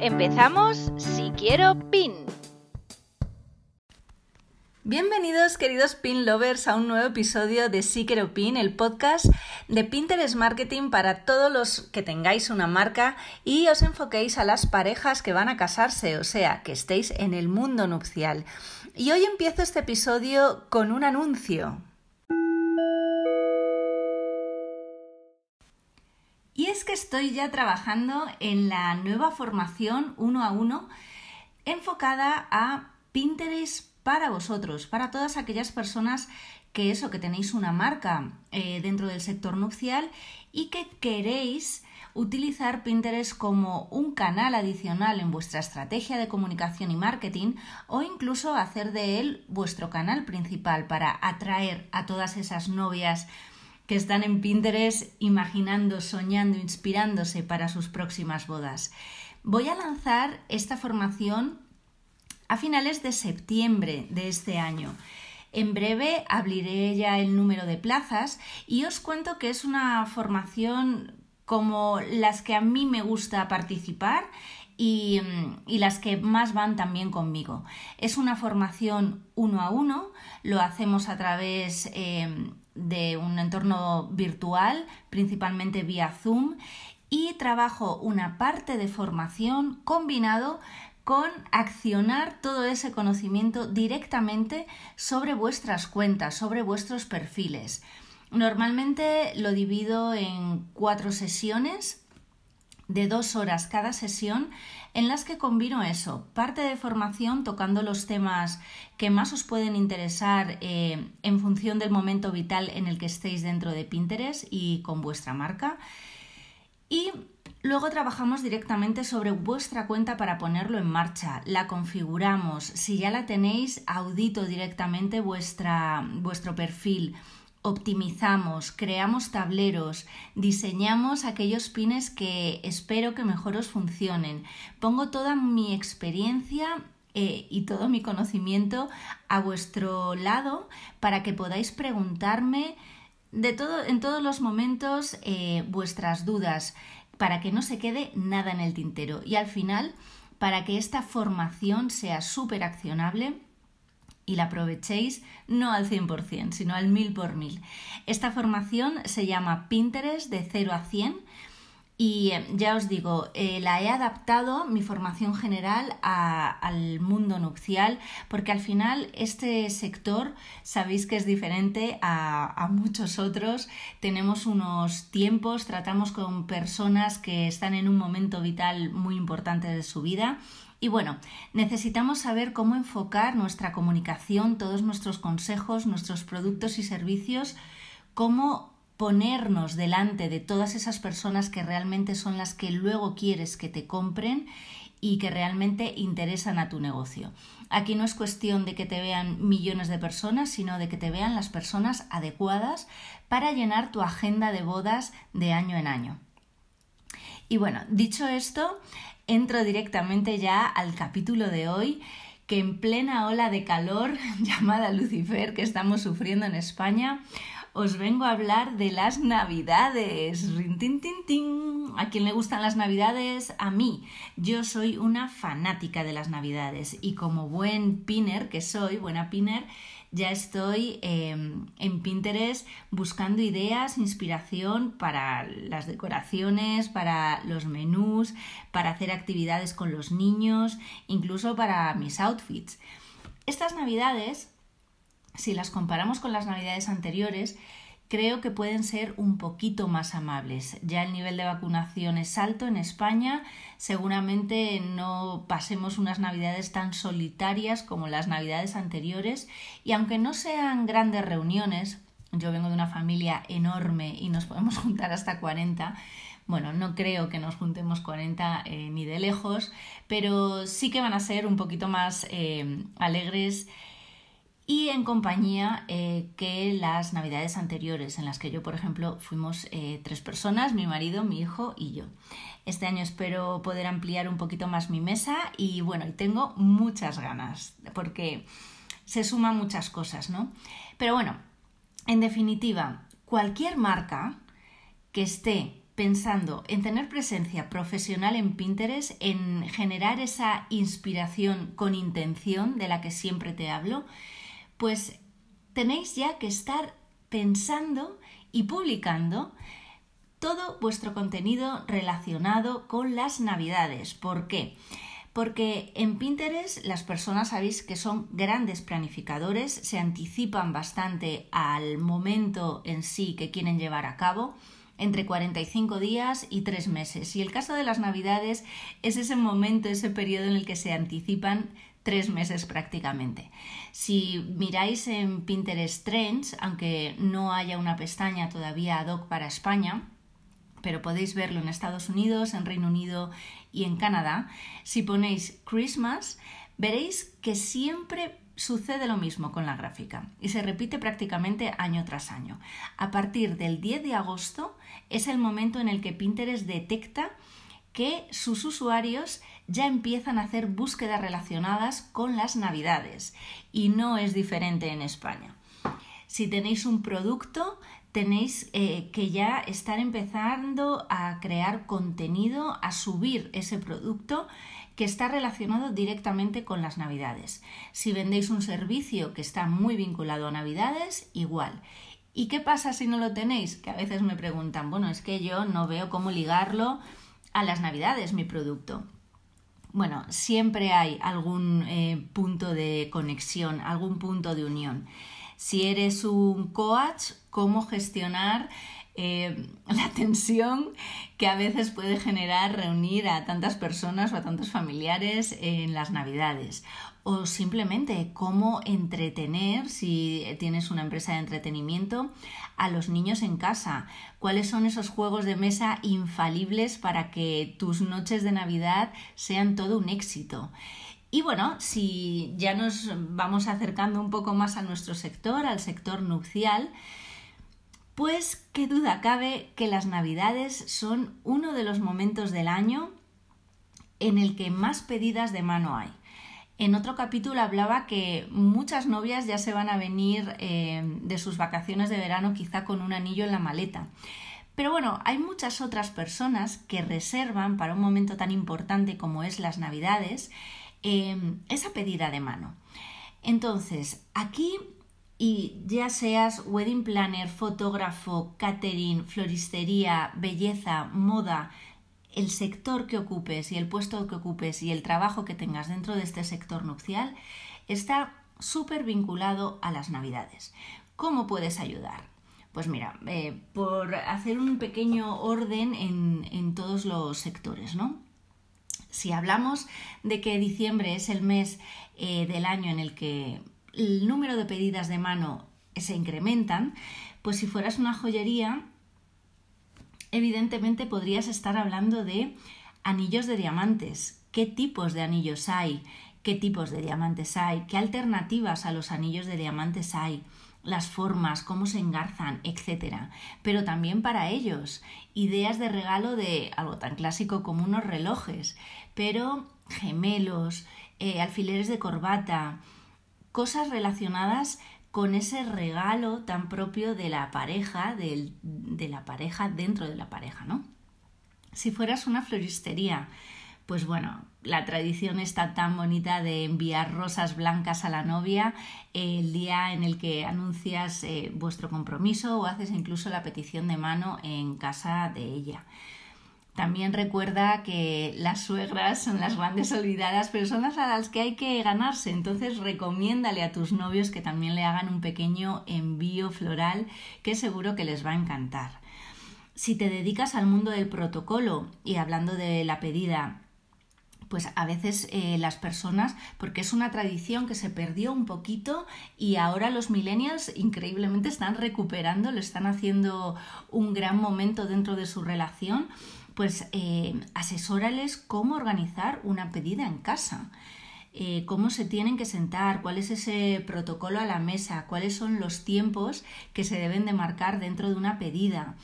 Empezamos Si Quiero Pin. Bienvenidos queridos pin lovers a un nuevo episodio de Si Quiero Pin, el podcast de Pinterest Marketing para todos los que tengáis una marca y os enfoquéis a las parejas que van a casarse, o sea, que estéis en el mundo nupcial. Y hoy empiezo este episodio con un anuncio. Y es que estoy ya trabajando en la nueva formación uno a uno enfocada a Pinterest para vosotros, para todas aquellas personas que eso, que tenéis una marca eh, dentro del sector nupcial y que queréis utilizar Pinterest como un canal adicional en vuestra estrategia de comunicación y marketing o incluso hacer de él vuestro canal principal para atraer a todas esas novias que están en Pinterest imaginando, soñando, inspirándose para sus próximas bodas. Voy a lanzar esta formación a finales de septiembre de este año. En breve abriré ya el número de plazas y os cuento que es una formación como las que a mí me gusta participar y, las que más van también conmigo. Es una formación uno a uno, lo hacemos a través em, de un entorno virtual, principalmente vía Zoom, y trabajo una parte de formación combinado con accionar todo ese conocimiento directamente sobre vuestras cuentas, sobre vuestros perfiles. Normalmente lo divido en cuatro sesiones de dos horas cada sesión en las que combino eso, parte de formación tocando los temas que más os pueden interesar eh, en función del momento vital en el que estéis dentro de Pinterest y con vuestra marca. Y Luego trabajamos directamente sobre vuestra cuenta para ponerlo en marcha. La configuramos. Si ya la tenéis, audito directamente vuestra, vuestro perfil. Optimizamos, creamos tableros, diseñamos aquellos pines que espero que mejor os funcionen. Pongo toda mi experiencia eh, y todo mi conocimiento a vuestro lado para que podáis preguntarme de todo, en todos los momentos eh, vuestras dudas para que no se quede nada en el tintero y al final para que esta formación sea súper accionable y la aprovechéis no al 100%, sino al 1000 por mil. Esta formación se llama Pinterest de 0 a 100 y eh, ya os digo, eh, la he adaptado, mi formación general, al mundo nupcial, porque al final este sector sabéis que es diferente a, a, muchos otros. Tenemos unos tiempos, tratamos con personas que están en un momento vital muy importante de su vida. Y bueno, necesitamos saber cómo enfocar nuestra comunicación, todos nuestros consejos, nuestros productos y servicios, cómo ponernos delante de todas esas personas que realmente son las que luego quieres que te compren y que realmente interesan a tu negocio. Aquí no es cuestión de que te vean millones de personas, sino de que te vean las personas adecuadas para llenar tu agenda de bodas de año en año. Y bueno, dicho esto, entro directamente ya al capítulo de hoy que en plena ola de calor llamada Lucifer que estamos sufriendo en España, os vengo a hablar de las navidades. ¿A quién le gustan las navidades? A mí. Yo soy una fanática de las navidades y como buen pinner que soy, buena pinner, ya estoy em, en Pinterest buscando ideas, inspiración para las decoraciones, para los menús, para hacer actividades con los niños, incluso para mis outfits. Estas navidades si las comparamos con las navidades anteriores, creo que pueden ser un poquito más amables. Ya el nivel de vacunación es alto en España, seguramente no pasemos unas navidades tan solitarias como las navidades anteriores. Y aunque no sean grandes reuniones, yo vengo de una familia enorme y nos podemos juntar hasta 40, Bueno, no creo que nos juntemos 40 eh, ni de lejos, pero sí que van a ser un poquito más eh, alegres y en compañía eh, que las navidades anteriores, en las que yo, por ejemplo, fuimos tres personas, mi marido, mi hijo y yo. Este año espero poder ampliar un poquito más mi mesa y bueno, y tengo muchas ganas porque se suman muchas cosas, ¿no? Pero bueno, en definitiva, cualquier marca que esté pensando en tener presencia profesional en Pinterest, en generar esa inspiración con intención de la que siempre te hablo, pues tenéis ya que estar pensando y publicando todo vuestro contenido relacionado con las navidades. ¿Por qué? Porque en Pinterest las personas sabéis que son grandes planificadores, se anticipan bastante al momento en sí que quieren llevar a cabo entre 45 días y 3 meses. Y el caso de las Navidades es ese momento, ese periodo en el que se anticipan tres meses prácticamente. Si miráis en Pinterest Trends, aunque no haya una pestaña todavía ad hoc para España, pero podéis verlo en Estados Unidos, en Reino Unido y en Canadá, si ponéis Christmas, veréis que siempre sucede lo mismo con la gráfica y se repite prácticamente año tras año. A partir del 10 de agosto es el momento en el que Pinterest detecta que sus usuarios ya empiezan a hacer búsquedas relacionadas con las navidades y no es diferente en España. Si tenéis un producto, tenéis eh, que ya estar empezando a crear contenido, a subir ese producto que está relacionado directamente con las navidades. Si vendéis un servicio que está muy vinculado a navidades, igual. ¿Y qué pasa si no lo tenéis? Que a veces me preguntan, bueno, es que yo no veo cómo ligarlo a las navidades, mi producto. Bueno, siempre hay algún eh, punto de conexión, algún punto de unión. Si eres un coach, cómo gestionar eh, la tensión que a veces puede generar reunir a tantas personas o a tantos familiares en las navidades. O simplemente cómo entretener, si tienes una empresa de entretenimiento, a los niños en casa. ¿Cuáles son esos juegos de mesa infalibles para que tus noches de Navidad sean todo un éxito? Y bueno, si ya nos vamos acercando un poco más a nuestro sector, al sector nupcial, pues qué duda cabe que las navidades son uno de los momentos del año en el que más pedidas de mano hay. En otro capítulo hablaba que muchas novias ya se van a venir eh, de sus vacaciones de verano quizá con un anillo en la maleta. Pero bueno, hay muchas otras personas que reservan para un momento tan importante como es las navidades eh, esa pedida de mano. Entonces, aquí y ya seas wedding planner, fotógrafo, catering, floristería, belleza, moda, el sector que ocupes y el puesto que ocupes y el trabajo que tengas dentro de este sector nupcial está súper vinculado a las navidades. ¿Cómo puedes ayudar? Pues mira, eh, por hacer un pequeño orden en, en todos los sectores, ¿no? Si hablamos de que diciembre es el mes eh, del año en el que el número de pedidas de mano se incrementan, pues si fueras una joyería, evidentemente podrías estar hablando de anillos de diamantes. ¿Qué tipos de anillos hay? ¿Qué tipos de diamantes hay? ¿Qué alternativas a los anillos de diamantes hay? las formas, cómo se engarzan, etc. Pero también para ellos, ideas de regalo de algo tan clásico como unos relojes, pero gemelos, eh, alfileres de corbata, cosas relacionadas con ese regalo tan propio de la pareja, de, la pareja dentro de la pareja, ¿no? Si fueras una floristería, pues bueno, la tradición está tan bonita de enviar rosas blancas a la novia el día en el que anuncias eh, vuestro compromiso o haces incluso la petición de mano en casa de ella. También recuerda que las suegras son las grandes olvidadas, pero son las a las que hay que ganarse. Entonces recomiéndale a tus novios que también le hagan un pequeño envío floral que seguro que les va a encantar. Si te dedicas al mundo del protocolo y hablando de la pedida, pues a veces eh, las personas, porque es una tradición que se perdió un poquito y ahora los millennials increíblemente están recuperando, lo están haciendo un gran momento dentro de su relación, pues eh, asesórales cómo organizar una pedida en casa. Eh, cómo se tienen que sentar, cuál es ese protocolo a la mesa, cuáles son los tiempos que se deben de marcar dentro de una pedida.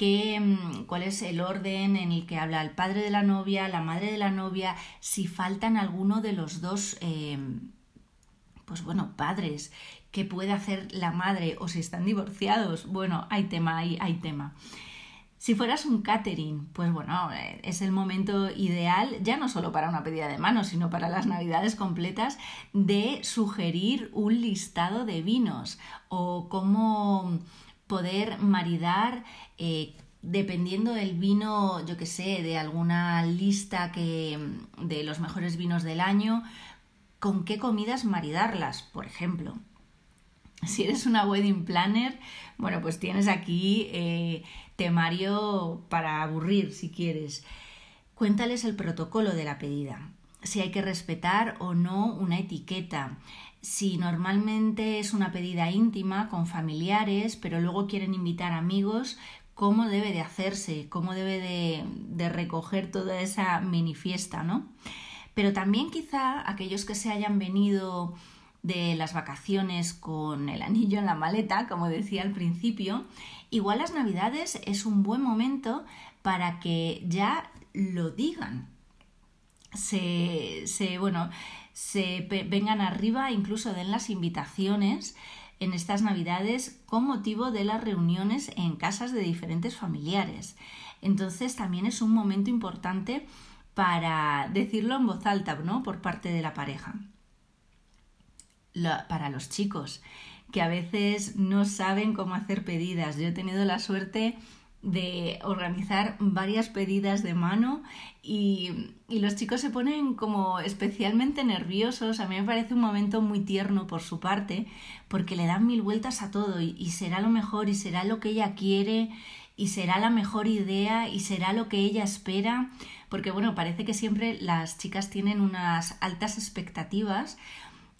Mm, cuál es el orden en el que habla el padre de la novia, la madre de la novia, si faltan alguno de los dos, em, pues bueno, padres, qué puede hacer la madre o si están divorciados. Bueno, hay tema, hay tema. Si fueras un catering, pues bueno, eh, es el momento ideal, ya no solo para una pedida de mano, sino para las navidades completas, de sugerir un listado de vinos o cómo poder maridar eh, dependiendo del vino, yo que sé, de alguna lista que, de los mejores vinos del año, con qué comidas maridarlas, por ejemplo. Si eres una wedding planner, bueno, pues tienes aquí eh, temario para aburrir si quieres. Cuéntales el protocolo de la pedida, si hay que respetar o no una etiqueta, si normalmente es una pedida íntima con familiares, pero luego quieren invitar amigos, cómo debe de hacerse, cómo debe de, recoger toda esa mini fiesta, ¿no? Pero también quizá aquellos que se hayan venido de las vacaciones con el anillo en la maleta, como decía al principio, igual las navidades es un buen momento para que ya lo digan. Se, se bueno, se vengan arriba, incluso den las invitaciones en estas navidades con motivo de las reuniones en casas de diferentes familiares. Entonces también es un momento importante para decirlo en voz alta, ¿no? Por parte de la pareja. para los chicos, que a veces no saben cómo hacer pedidas. Yo he tenido la suerte de organizar varias pedidas de mano y, los chicos se ponen como especialmente nerviosos. A mí me parece un momento muy tierno por su parte porque le dan mil vueltas a todo y, y será lo mejor y será lo que ella quiere y será la mejor idea y será lo que ella espera porque bueno, parece que siempre las chicas tienen unas altas expectativas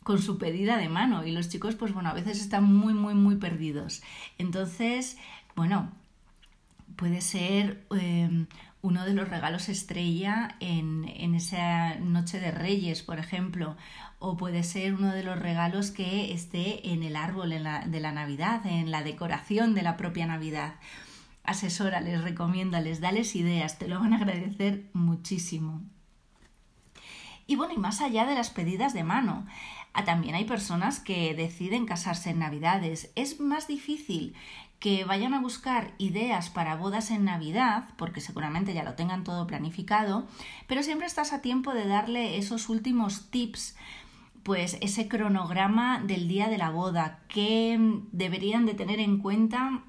con su pedida de mano y los chicos pues bueno, a veces están muy muy muy perdidos. Entonces, bueno, puede ser em, uno de los regalos estrella en, esa noche de Reyes, por ejemplo, o puede ser uno de los regalos que esté en el árbol de la Navidad, en la decoración de la propia Navidad. Asesórales, recomiéndales, dales ideas, te lo van a agradecer muchísimo. Y bueno, y más allá de las pedidas de mano, también hay personas que deciden casarse en Navidades. Es más difícil que vayan a buscar ideas para bodas en Navidad, porque seguramente ya lo tengan todo planificado, pero siempre estás a tiempo de darle esos últimos tips, pues ese cronograma del día de la boda, que deberían de tener en cuenta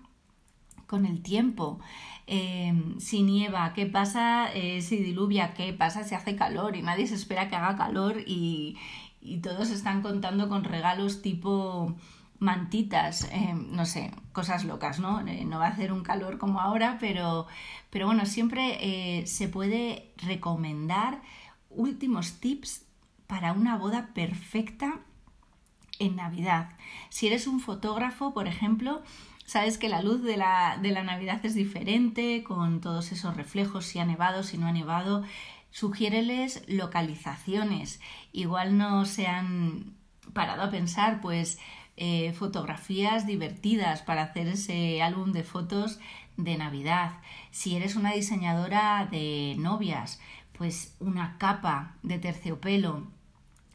con el tiempo. Em, si nieva, qué pasa eh, si diluvia, qué pasa si hace calor y nadie se espera que haga calor y, y todos están contando con regalos tipo mantitas, eh, no sé, cosas locas, ¿no? Eh, no va a hacer un calor como ahora, pero, pero bueno, siempre eh, se puede recomendar últimos tips para una boda perfecta en Navidad. Si eres un fotógrafo, por ejemplo, sabes que la luz de la, de la Navidad es diferente, con todos esos reflejos, si ha nevado, si no ha nevado. Sugiéreles localizaciones. Igual no se han parado a pensar, pues, eh, fotografías divertidas para hacer ese álbum de fotos de Navidad. Si eres una diseñadora de novias, pues una capa de terciopelo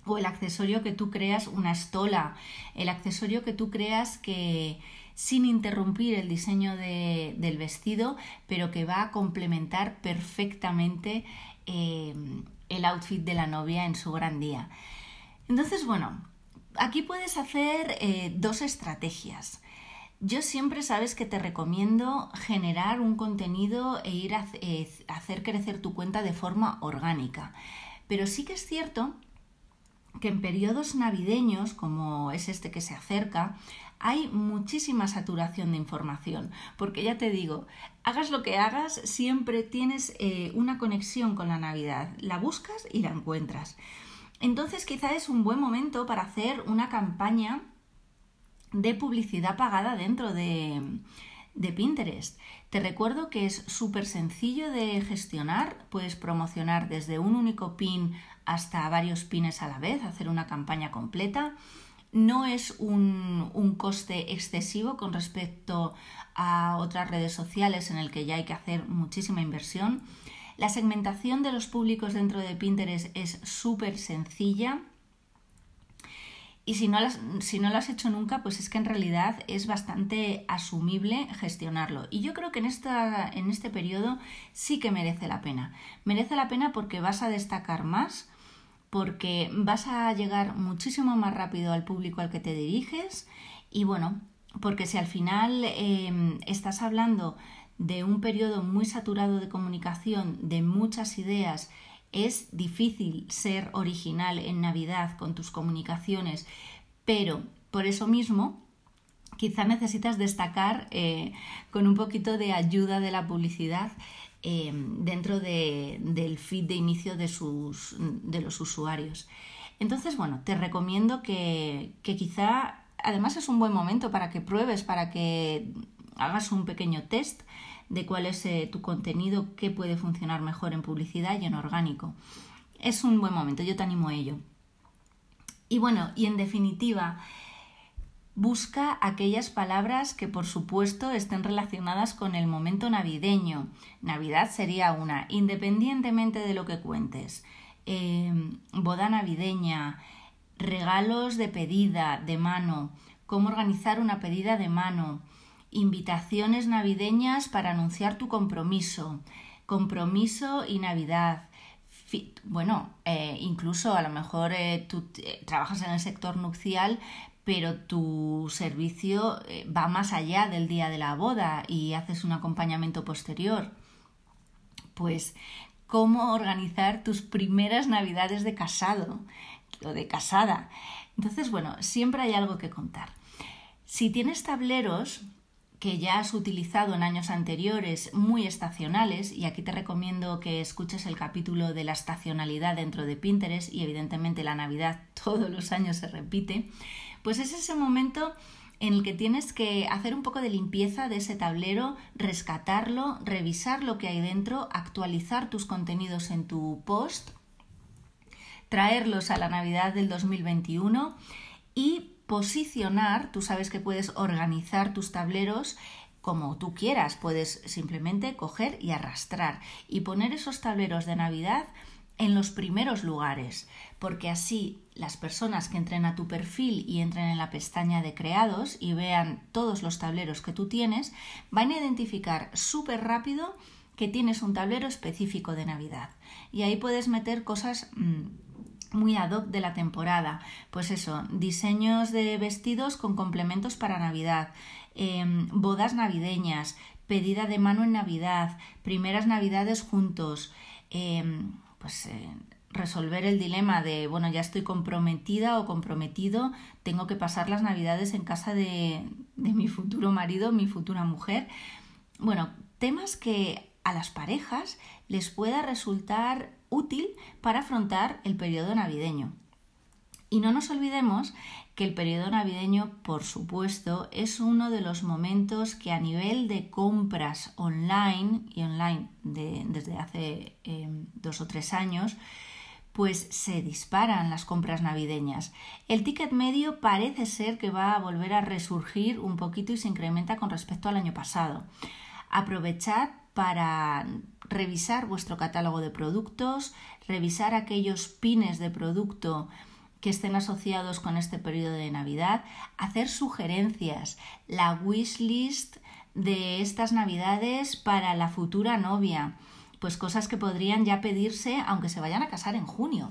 o el accesorio que tú creas, una estola, el accesorio que tú creas que sin interrumpir el diseño del vestido, pero que va a complementar perfectamente eh, el outfit de la novia en su gran día. Entonces, bueno, aquí puedes hacer eh, dos estrategias. Yo siempre sabes que te recomiendo generar un contenido e ir a eh, hacer crecer tu cuenta de forma orgánica. Pero sí que es cierto que en periodos navideños, como es este que se acerca, hay muchísima saturación de información, porque ya te digo, hagas lo que hagas, siempre tienes eh, una conexión con la Navidad, la buscas y la encuentras. Entonces quizá es un buen momento para hacer una campaña de publicidad pagada dentro de, de Pinterest. Te recuerdo que es súper sencillo de gestionar, puedes promocionar desde un único pin hasta varios pines a la vez, hacer una campaña completa. No es un, un, coste excesivo con respecto a otras redes sociales en el que ya hay que hacer muchísima inversión. La segmentación de los públicos dentro de Pinterest es súper sencilla. Y si no, las, si no lo has hecho nunca, pues es que en realidad es bastante asumible gestionarlo. Y yo creo que en, esta, en este periodo sí que merece la pena. Merece la pena porque vas a destacar más, porque vas a llegar muchísimo más rápido al público al que te diriges y bueno, porque si al final eh, estás hablando de un periodo muy saturado de comunicación, de muchas ideas, es difícil ser original en Navidad con tus comunicaciones, pero por eso mismo quizá necesitas destacar eh, con un poquito de ayuda de la publicidad eh, dentro del feed de inicio de, sus, de los usuarios. Entonces, bueno, te recomiendo que, que quizá, además es un buen momento para que pruebes, para que hagas un pequeño test de cuál es eh, tu contenido, qué puede funcionar mejor en publicidad y en orgánico. Es un buen momento, yo te animo a ello. Y bueno, y en definitiva, busca aquellas palabras que por supuesto estén relacionadas con el momento navideño. Navidad sería una, independientemente de lo que cuentes. Em, boda navideña, regalos de pedida de mano, cómo organizar una pedida de mano, invitaciones navideñas para anunciar tu compromiso, compromiso y Navidad. Bueno, eh, incluso a lo mejor eh, tú eh, trabajas en el sector nupcial, pero tu servicio va más allá del día de la boda y haces un acompañamiento posterior. Pues, ¿cómo organizar tus primeras navidades de casado o de casada? Entonces, bueno, siempre hay algo que contar. Si tienes tableros, que ya has utilizado en años anteriores muy estacionales, y aquí te recomiendo que escuches el capítulo de la estacionalidad dentro de Pinterest, y evidentemente la Navidad todos los años se repite, pues es ese momento en el que tienes que hacer un poco de limpieza de ese tablero, rescatarlo, revisar lo que hay dentro, actualizar tus contenidos en tu post, traerlos a la Navidad del 2021 y posicionar, tú sabes que puedes organizar tus tableros como tú quieras, puedes simplemente coger y arrastrar y poner esos tableros de Navidad en los primeros lugares, porque así las personas que entren a tu perfil y entren en la pestaña de creados y vean todos los tableros que tú tienes, van a identificar súper rápido que tienes un tablero específico de Navidad. Y ahí puedes meter cosas mm, muy ad hoc de la temporada. Pues eso, diseños de vestidos con complementos para Navidad, em, bodas navideñas, pedida de mano en Navidad, primeras Navidades juntos, em, pues eh, resolver el dilema de, bueno, ya estoy comprometida o comprometido, tengo que pasar las Navidades en casa de, de mi futuro marido, mi futura mujer. Bueno, temas que a las parejas les pueda resultar útil para afrontar el periodo navideño. Y no nos olvidemos que el periodo navideño, por supuesto, es uno de los momentos que a nivel de compras online y online desde hace em, dos o tres años, pues se disparan las compras navideñas. El ticket medio parece ser que va a volver a resurgir un poquito y se incrementa con respecto al año pasado. Aprovechad para revisar vuestro catálogo de productos, revisar aquellos pines de producto que estén asociados con este periodo de Navidad, hacer sugerencias, la wishlist de estas Navidades para la futura novia, pues cosas que podrían ya pedirse aunque se vayan a casar en junio.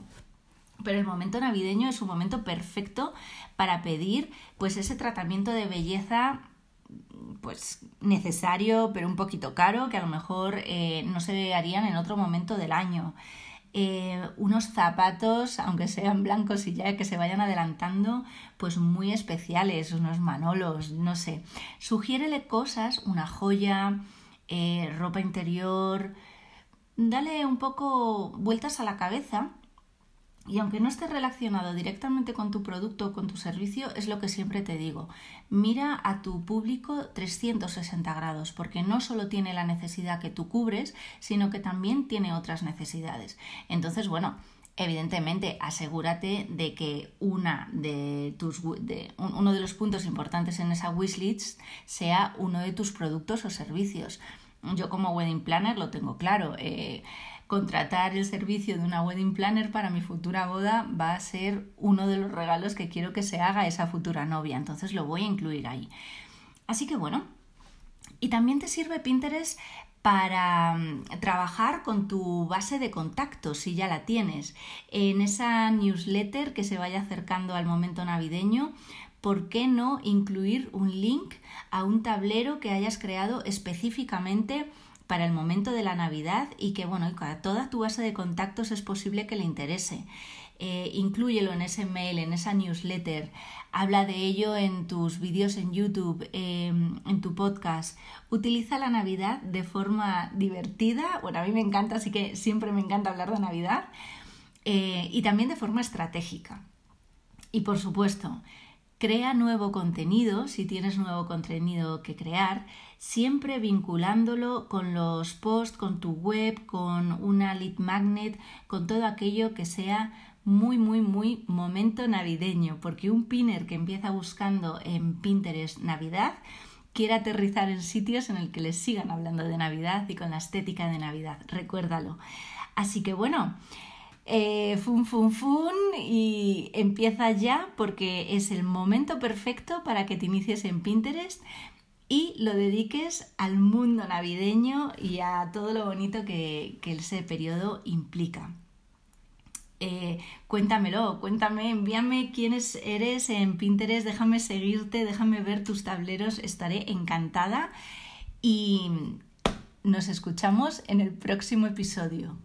Pero el momento navideño es un momento perfecto para pedir pues ese tratamiento de belleza pues necesario, pero un poquito caro, que a lo mejor eh, no se harían en otro momento del año. Eh, unos zapatos, aunque sean blancos y ya que se vayan adelantando, pues muy especiales, unos manolos, no sé. Sugiérele cosas, una joya, eh, ropa interior, dale un poco vueltas a la cabeza y aunque no esté relacionado directamente con tu producto o con tu servicio, es lo que siempre te digo. Mira a tu público 360 grados, porque no solo tiene la necesidad que tú cubres, sino que también tiene otras necesidades. Entonces, bueno, evidentemente asegúrate de que una de tus, de, uno de los puntos importantes en esa wishlist sea uno de tus productos o servicios. Yo como wedding planner lo tengo claro. Eh, contratar el servicio de una wedding planner para mi futura boda va a ser uno de los regalos que quiero que se haga a esa futura novia, entonces lo voy a incluir ahí. Así que bueno, y también te sirve Pinterest para mm, trabajar con tu base de contactos, si ya la tienes. En esa newsletter que se vaya acercando al momento navideño, ¿por qué no incluir un link a un tablero que hayas creado específicamente para el momento de la Navidad y que, bueno, a toda tu base de contactos es posible que le interese. Eh, inclúyelo en ese mail, en esa newsletter, habla de ello en tus vídeos en YouTube, em, en tu podcast. Utiliza la Navidad de forma divertida, bueno, a mí me encanta, así que siempre me encanta hablar de Navidad, eh, y también de forma estratégica. Y por supuesto, Crea nuevo contenido, si tienes nuevo contenido que crear, siempre vinculándolo con los posts, con tu web, con una lead magnet, con todo aquello que sea muy, muy, muy momento navideño, porque un pinner que empieza buscando en Pinterest Navidad quiere aterrizar en sitios en el que les sigan hablando de Navidad y con la estética de Navidad, recuérdalo. Así que bueno, eh, fun, fun, fun y empieza ya porque es el momento perfecto para que te inicies en Pinterest y lo dediques al mundo navideño y a todo lo bonito que, ese periodo implica. Eh, cuéntamelo, cuéntame, envíame quién eres en Pinterest, déjame seguirte, déjame ver tus tableros, estaré encantada y nos escuchamos en el próximo episodio.